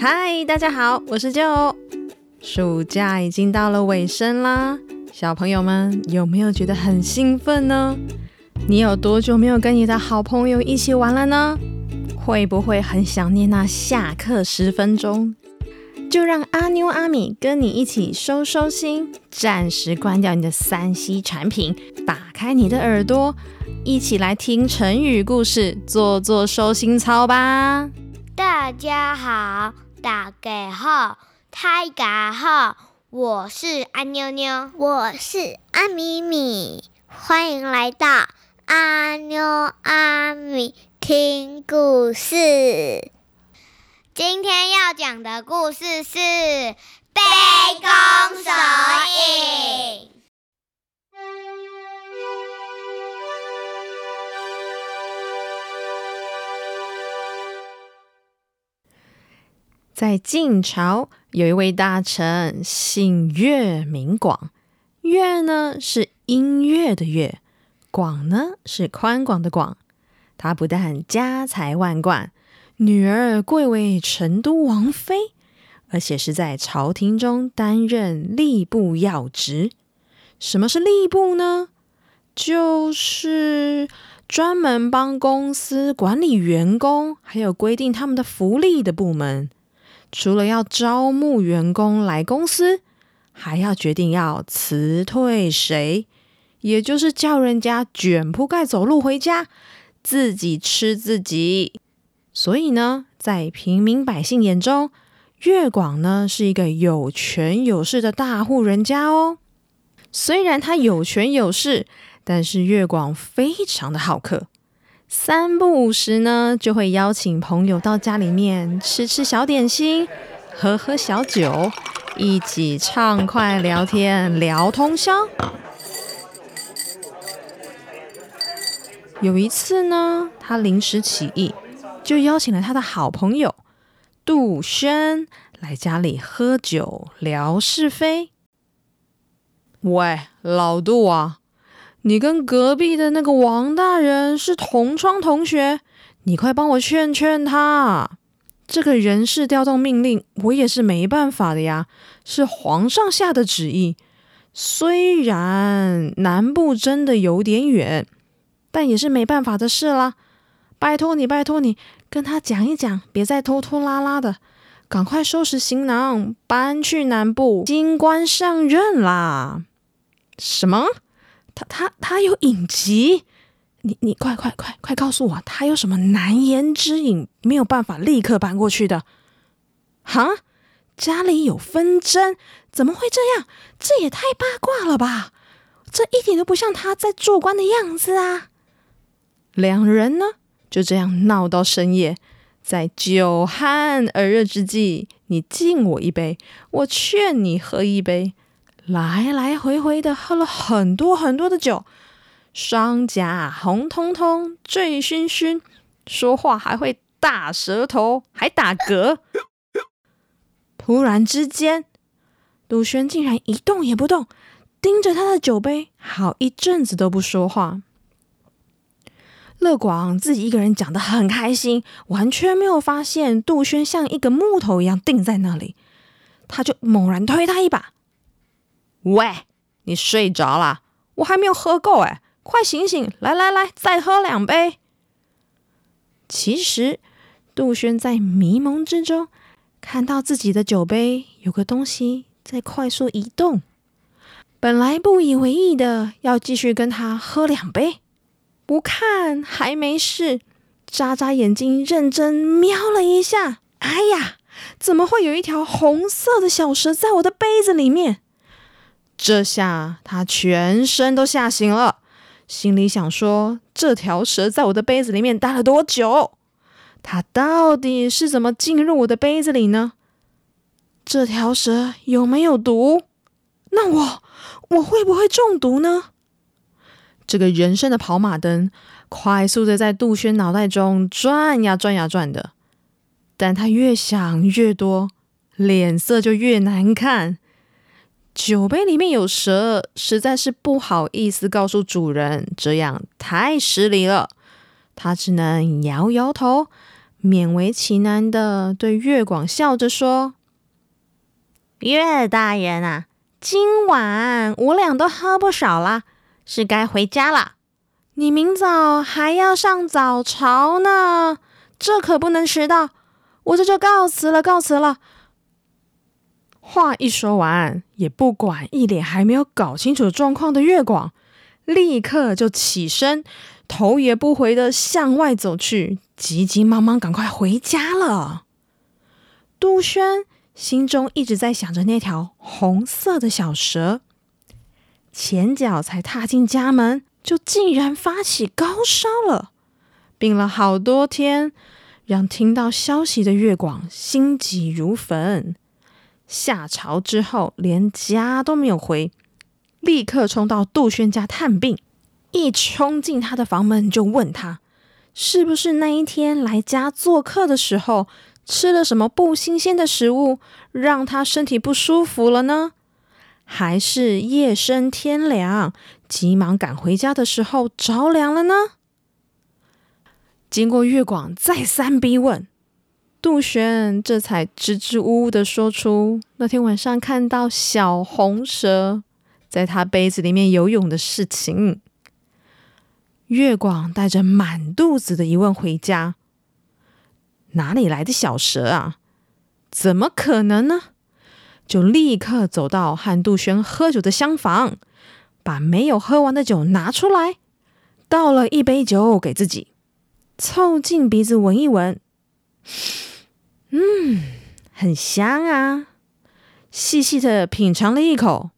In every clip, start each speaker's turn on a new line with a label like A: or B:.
A: 嗨，大家好，我是舅。暑假已经到了尾声啦，小朋友们有没有觉得很兴奋呢？你有多久没有跟你的好朋友一起玩了呢？会不会很想念那下课十分钟？就让阿妞阿米跟你一起收收心，暂时关掉你的三 C 产品，打开你的耳朵，一起来听成语故事，做做收心操吧。
B: 大家好，大家好，大家好，我是阿妞妞，
C: 我是阿米米，欢迎来到阿妞阿米听故事。
B: 今天要讲的故事是《杯弓蛇影》。
A: 在晋朝，有一位大臣，姓乐，名广。乐呢是音乐的乐，广呢是宽广的广。他不但家财万贯。女儿贵为成都王妃，而且是在朝廷中担任吏部要职。什么是吏部呢？就是专门帮公司管理员工，还有规定他们的福利的部门。除了要招募员工来公司，还要决定要辞退谁，也就是叫人家卷铺盖走路回家，自己吃自己。所以呢，在平民百姓眼中，月广呢是一个有权有势的大户人家哦。虽然他有权有势，但是月广非常的好客，三不五时呢就会邀请朋友到家里面吃吃小点心，喝喝小酒，一起畅快聊天聊通宵。有一次呢，他临时起意。就邀请了他的好朋友杜轩来家里喝酒聊是非。喂，老杜啊，你跟隔壁的那个王大人是同窗同学，你快帮我劝劝他。这个人事调动命令，我也是没办法的呀，是皇上下的旨意。虽然南部真的有点远，但也是没办法的事啦。拜托你，拜托你。跟他讲一讲，别再拖拖拉拉的，赶快收拾行囊，搬去南部。新官上任啦！什么？他他他有隐疾？你你快快快快告诉我，他有什么难言之隐，没有办法立刻搬过去的？哈？家里有纷争？怎么会这样？这也太八卦了吧！这一点都不像他在做官的样子啊！两人呢？就这样闹到深夜，在酒酣耳热之际，你敬我一杯，我劝你喝一杯，来来回回的喝了很多很多的酒，双颊红彤彤，醉醺醺，说话还会大舌头，还打嗝。突然之间，杜轩竟然一动也不动，盯着他的酒杯，好一阵子都不说话。乐广自己一个人讲的很开心，完全没有发现杜轩像一个木头一样定在那里。他就猛然推他一把：“喂，你睡着了？我还没有喝够哎，快醒醒！来来来，再喝两杯。”其实杜轩在迷蒙之中看到自己的酒杯有个东西在快速移动，本来不以为意的要继续跟他喝两杯。不看还没事，眨眨眼睛，认真瞄了一下。哎呀，怎么会有一条红色的小蛇在我的杯子里面？这下他全身都吓醒了，心里想说：这条蛇在我的杯子里面待了多久？它到底是怎么进入我的杯子里呢？这条蛇有没有毒？那我我会不会中毒呢？这个人生的跑马灯快速的在杜轩脑袋中转呀转呀转的，但他越想越多，脸色就越难看。酒杯里面有蛇，实在是不好意思告诉主人，这样太失礼了。他只能摇摇头，勉为其难的对月广笑着说：“月大人啊，今晚我俩都喝不少了，是该回家了。你明早还要上早朝呢，这可不能迟到。我这就告辞了，告辞了。”话一说完，也不管一脸还没有搞清楚状况的月广，立刻就起身。头也不回的向外走去，急急忙忙赶快回家了。杜轩心中一直在想着那条红色的小蛇，前脚才踏进家门，就竟然发起高烧了，病了好多天，让听到消息的月广心急如焚。下朝之后，连家都没有回，立刻冲到杜轩家探病。一冲进他的房门，就问他是不是那一天来家做客的时候吃了什么不新鲜的食物，让他身体不舒服了呢？还是夜深天凉，急忙赶回家的时候着凉了呢？经过月广再三逼问，杜轩这才支支吾吾的说出那天晚上看到小红蛇在他杯子里面游泳的事情。月广带着满肚子的疑问回家，哪里来的小蛇啊？怎么可能呢？就立刻走到和杜轩喝酒的厢房，把没有喝完的酒拿出来，倒了一杯酒给自己，凑近鼻子闻一闻，嗯，很香啊！细细的品尝了一口，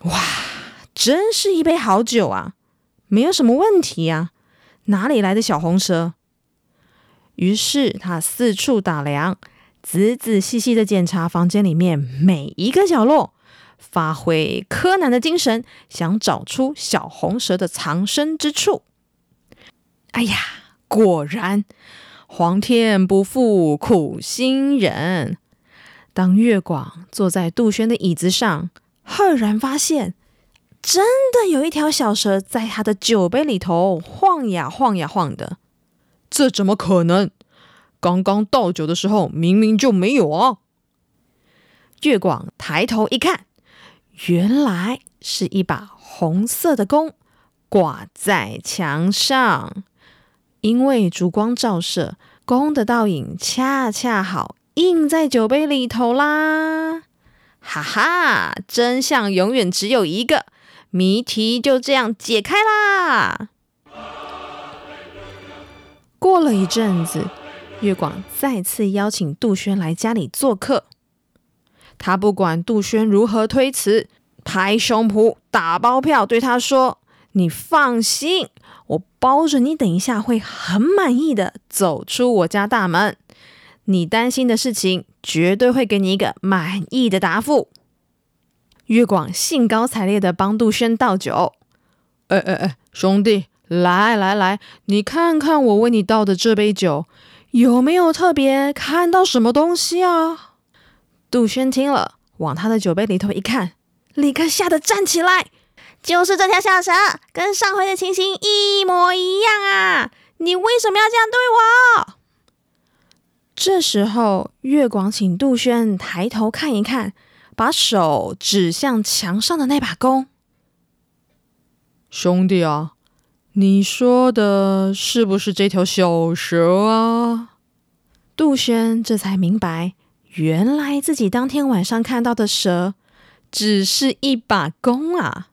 A: 哇，真是一杯好酒啊！没有什么问题呀，哪里来的小红蛇？于是他四处打量，仔仔细细的检查房间里面每一个角落，发挥柯南的精神，想找出小红蛇的藏身之处。哎呀，果然，皇天不负苦心人。当月广坐在杜轩的椅子上，赫然发现。真的有一条小蛇在他的酒杯里头晃呀晃呀晃的，这怎么可能？刚刚倒酒的时候明明就没有啊！月广抬头一看，原来是一把红色的弓挂在墙上，因为烛光照射，弓的倒影恰恰好映在酒杯里头啦！哈哈，真相永远只有一个。谜题就这样解开啦！过了一阵子，月广再次邀请杜轩来家里做客。他不管杜轩如何推辞，拍胸脯打包票，对他说：“你放心，我包着你，等一下会很满意的走出我家大门。你担心的事情，绝对会给你一个满意的答复。”月广兴高采烈的帮杜轩倒酒，哎哎哎，兄弟，来来来，你看看我为你倒的这杯酒，有没有特别看到什么东西啊？杜轩听了，往他的酒杯里头一看，立刻吓得站起来，就是这条小蛇，跟上回的情形一模一样啊！你为什么要这样对我？这时候，月广请杜轩抬头看一看。把手指向墙上的那把弓，兄弟啊，你说的是不是这条小蛇啊？杜轩这才明白，原来自己当天晚上看到的蛇只是一把弓啊！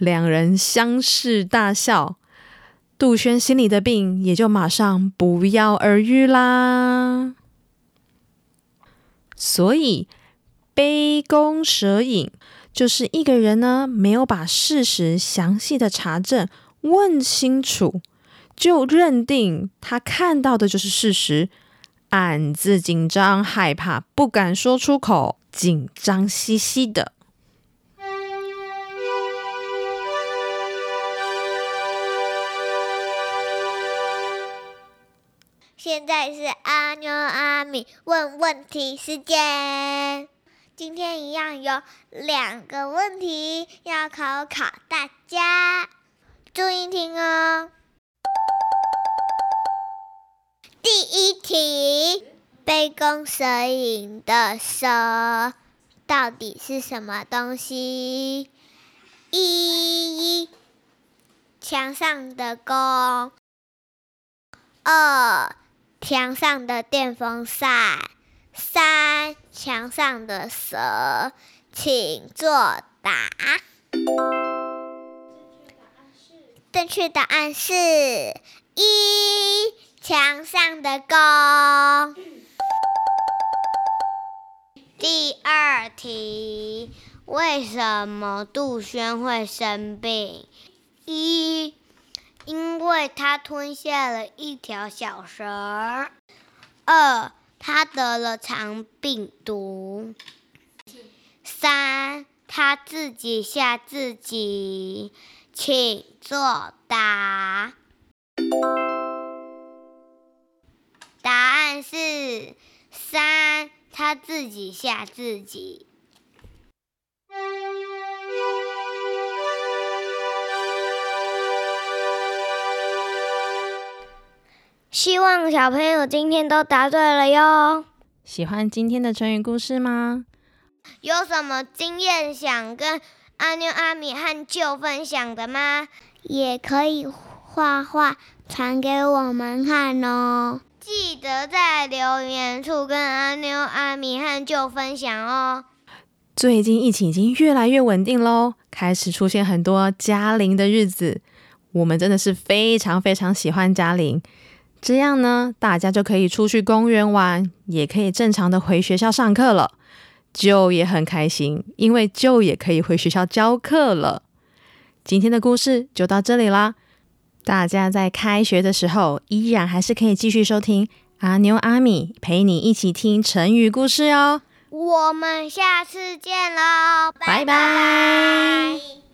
A: 两人相视大笑，杜轩心里的病也就马上不药而愈啦。所以。杯弓蛇影，就是一个人呢，没有把事实详细的查证问清楚，就认定他看到的就是事实，暗自紧张害怕，不敢说出口，紧张兮兮的。
C: 现在是阿妞阿米问问题时间。今天一样有两个问题要考考大家，注意听哦。第一题，杯弓蛇影的蛇到底是什么东西？一，墙上的弓；二，墙上的电风扇；三，墙上的蛇。请作答。正确答案是一墙上的弓。第二题，为什么杜鹃会生病？一，因为它吞下了一条小蛇儿。二，它得了肠病毒。三，他自己吓自己，请作答。答案是三，他自己吓自己。希望小朋友今天都答对了哟。
A: 喜欢今天的成语故事吗？
C: 有什么经验想跟阿妞、阿米和舅分享的吗？也可以画画传给我们看哦。记得在留言处跟阿妞、阿米和舅分享哦。
A: 最近疫情已经越来越稳定喽，开始出现很多嘉玲的日子。我们真的是非常非常喜欢嘉陵，这样呢，大家就可以出去公园玩，也可以正常的回学校上课了。就也很开心，因为就也可以回学校教课了。今天的故事就到这里啦，大家在开学的时候依然还是可以继续收听阿牛阿米陪你一起听成语故事哦。
C: 我们下次见喽，
A: 拜拜。